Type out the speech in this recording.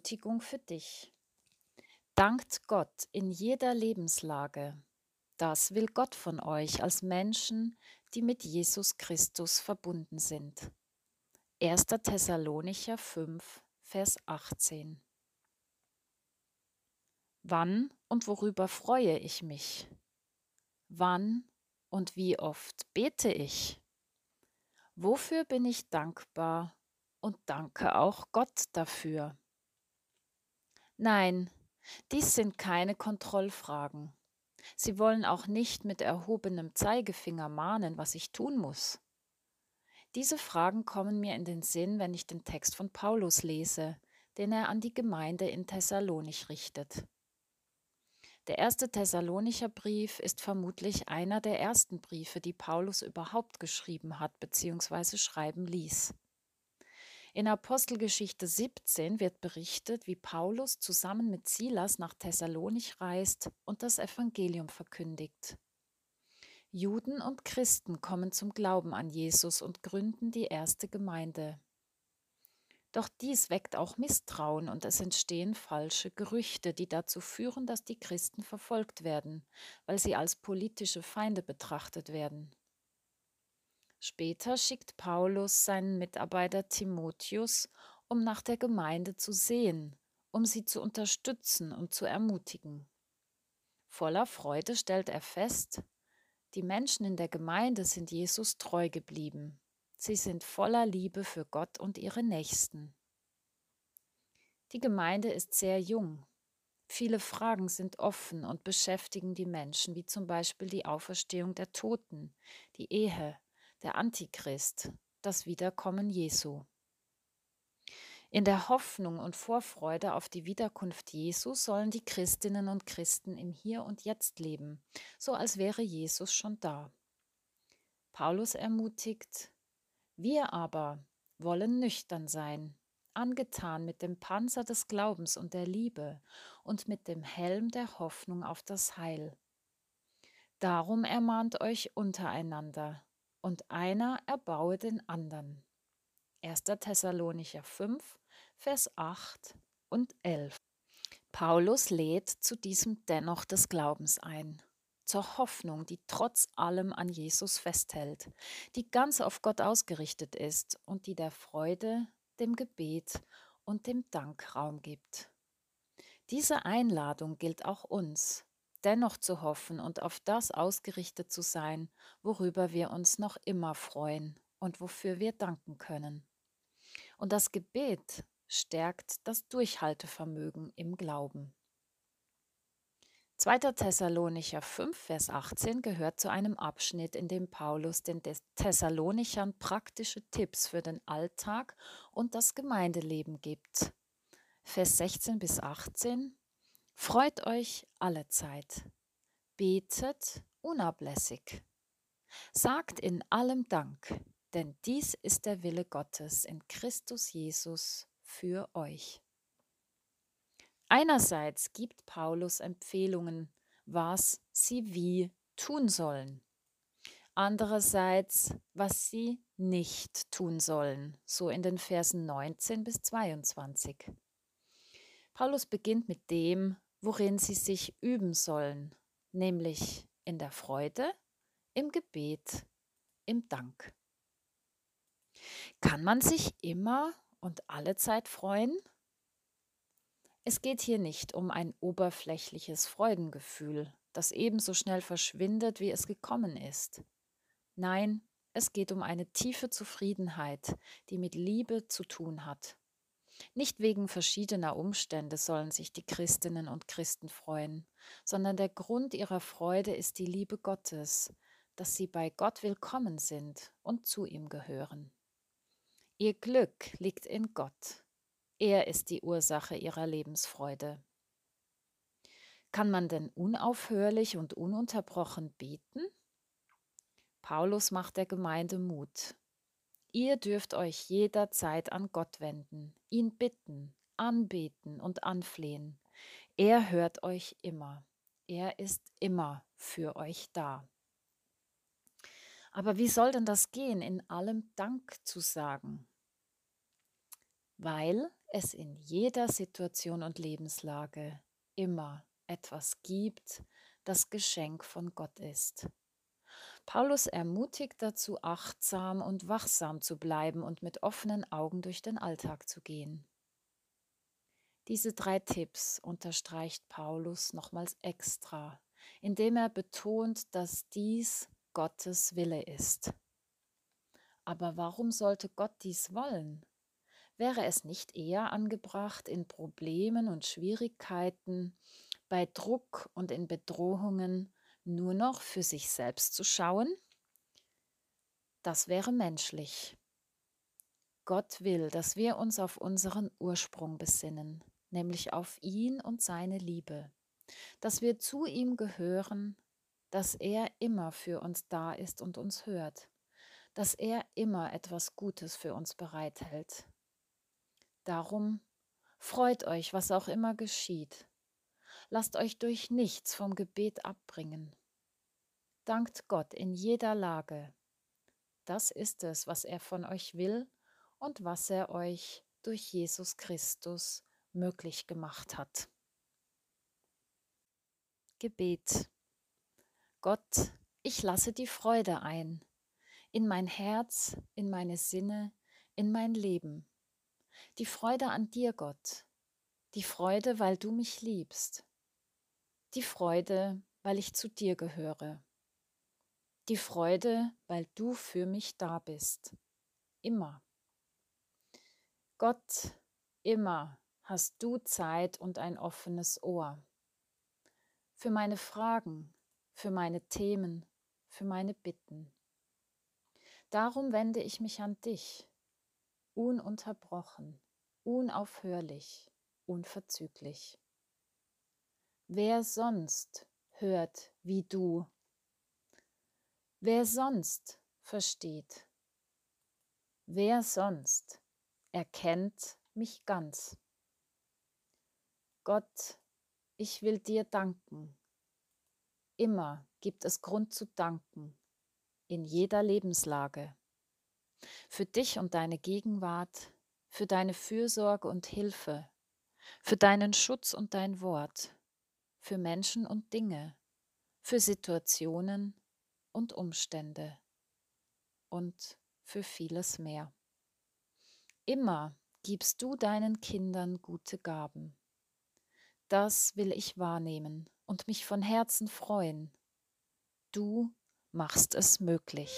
Ermutigung für dich. Dankt Gott in jeder Lebenslage. Das will Gott von euch als Menschen, die mit Jesus Christus verbunden sind. 1. Thessalonicher 5, Vers 18. Wann und worüber freue ich mich? Wann und wie oft bete ich? Wofür bin ich dankbar und danke auch Gott dafür? Nein, dies sind keine Kontrollfragen. Sie wollen auch nicht mit erhobenem Zeigefinger mahnen, was ich tun muss. Diese Fragen kommen mir in den Sinn, wenn ich den Text von Paulus lese, den er an die Gemeinde in Thessalonich richtet. Der erste Thessalonicher Brief ist vermutlich einer der ersten Briefe, die Paulus überhaupt geschrieben hat bzw. schreiben ließ. In Apostelgeschichte 17 wird berichtet, wie Paulus zusammen mit Silas nach Thessalonich reist und das Evangelium verkündigt. Juden und Christen kommen zum Glauben an Jesus und gründen die erste Gemeinde. Doch dies weckt auch Misstrauen und es entstehen falsche Gerüchte, die dazu führen, dass die Christen verfolgt werden, weil sie als politische Feinde betrachtet werden. Später schickt Paulus seinen Mitarbeiter Timotheus, um nach der Gemeinde zu sehen, um sie zu unterstützen und zu ermutigen. Voller Freude stellt er fest, die Menschen in der Gemeinde sind Jesus treu geblieben. Sie sind voller Liebe für Gott und ihre Nächsten. Die Gemeinde ist sehr jung. Viele Fragen sind offen und beschäftigen die Menschen, wie zum Beispiel die Auferstehung der Toten, die Ehe, der Antichrist, das Wiederkommen Jesu. In der Hoffnung und Vorfreude auf die Wiederkunft Jesu sollen die Christinnen und Christen im Hier und Jetzt leben, so als wäre Jesus schon da. Paulus ermutigt, wir aber wollen nüchtern sein, angetan mit dem Panzer des Glaubens und der Liebe und mit dem Helm der Hoffnung auf das Heil. Darum ermahnt euch untereinander, und einer erbaue den anderen. 1. Thessalonicher 5, Vers 8 und 11. Paulus lädt zu diesem Dennoch des Glaubens ein, zur Hoffnung, die trotz allem an Jesus festhält, die ganz auf Gott ausgerichtet ist und die der Freude, dem Gebet und dem Dank Raum gibt. Diese Einladung gilt auch uns, dennoch zu hoffen und auf das ausgerichtet zu sein, worüber wir uns noch immer freuen und wofür wir danken können. Und das Gebet stärkt das Durchhaltevermögen im Glauben. 2. Thessalonicher 5, Vers 18 gehört zu einem Abschnitt, in dem Paulus den Thessalonichern praktische Tipps für den Alltag und das Gemeindeleben gibt. Vers 16 bis 18 Freut euch alle Zeit. Betet unablässig. Sagt in allem Dank, denn dies ist der Wille Gottes in Christus Jesus für euch. Einerseits gibt Paulus Empfehlungen, was sie wie tun sollen. Andererseits, was sie nicht tun sollen, so in den Versen 19 bis 22. Paulus beginnt mit dem, worin sie sich üben sollen, nämlich in der Freude, im Gebet, im Dank. Kann man sich immer und alle Zeit freuen? Es geht hier nicht um ein oberflächliches Freudengefühl, das ebenso schnell verschwindet, wie es gekommen ist. Nein, es geht um eine tiefe Zufriedenheit, die mit Liebe zu tun hat. Nicht wegen verschiedener Umstände sollen sich die Christinnen und Christen freuen, sondern der Grund ihrer Freude ist die Liebe Gottes, dass sie bei Gott willkommen sind und zu ihm gehören. Ihr Glück liegt in Gott. Er ist die Ursache ihrer Lebensfreude. Kann man denn unaufhörlich und ununterbrochen beten? Paulus macht der Gemeinde Mut. Ihr dürft euch jederzeit an Gott wenden, ihn bitten, anbeten und anflehen. Er hört euch immer. Er ist immer für euch da. Aber wie soll denn das gehen, in allem Dank zu sagen? weil es in jeder Situation und Lebenslage immer etwas gibt, das Geschenk von Gott ist. Paulus ermutigt dazu, achtsam und wachsam zu bleiben und mit offenen Augen durch den Alltag zu gehen. Diese drei Tipps unterstreicht Paulus nochmals extra, indem er betont, dass dies Gottes Wille ist. Aber warum sollte Gott dies wollen? Wäre es nicht eher angebracht, in Problemen und Schwierigkeiten, bei Druck und in Bedrohungen nur noch für sich selbst zu schauen? Das wäre menschlich. Gott will, dass wir uns auf unseren Ursprung besinnen, nämlich auf ihn und seine Liebe, dass wir zu ihm gehören, dass er immer für uns da ist und uns hört, dass er immer etwas Gutes für uns bereithält. Darum freut euch, was auch immer geschieht. Lasst euch durch nichts vom Gebet abbringen. Dankt Gott in jeder Lage. Das ist es, was er von euch will und was er euch durch Jesus Christus möglich gemacht hat. Gebet. Gott, ich lasse die Freude ein, in mein Herz, in meine Sinne, in mein Leben die Freude an dir, Gott. Die Freude, weil du mich liebst. Die Freude, weil ich zu dir gehöre. Die Freude, weil du für mich da bist. Immer. Gott, immer hast du Zeit und ein offenes Ohr. Für meine Fragen, für meine Themen, für meine Bitten. Darum wende ich mich an dich ununterbrochen, unaufhörlich, unverzüglich. Wer sonst hört wie du? Wer sonst versteht? Wer sonst erkennt mich ganz? Gott, ich will dir danken. Immer gibt es Grund zu danken, in jeder Lebenslage für dich und deine Gegenwart, für deine Fürsorge und Hilfe, für deinen Schutz und dein Wort, für Menschen und Dinge, für Situationen und Umstände und für vieles mehr. Immer gibst du deinen Kindern gute Gaben. Das will ich wahrnehmen und mich von Herzen freuen. Du machst es möglich.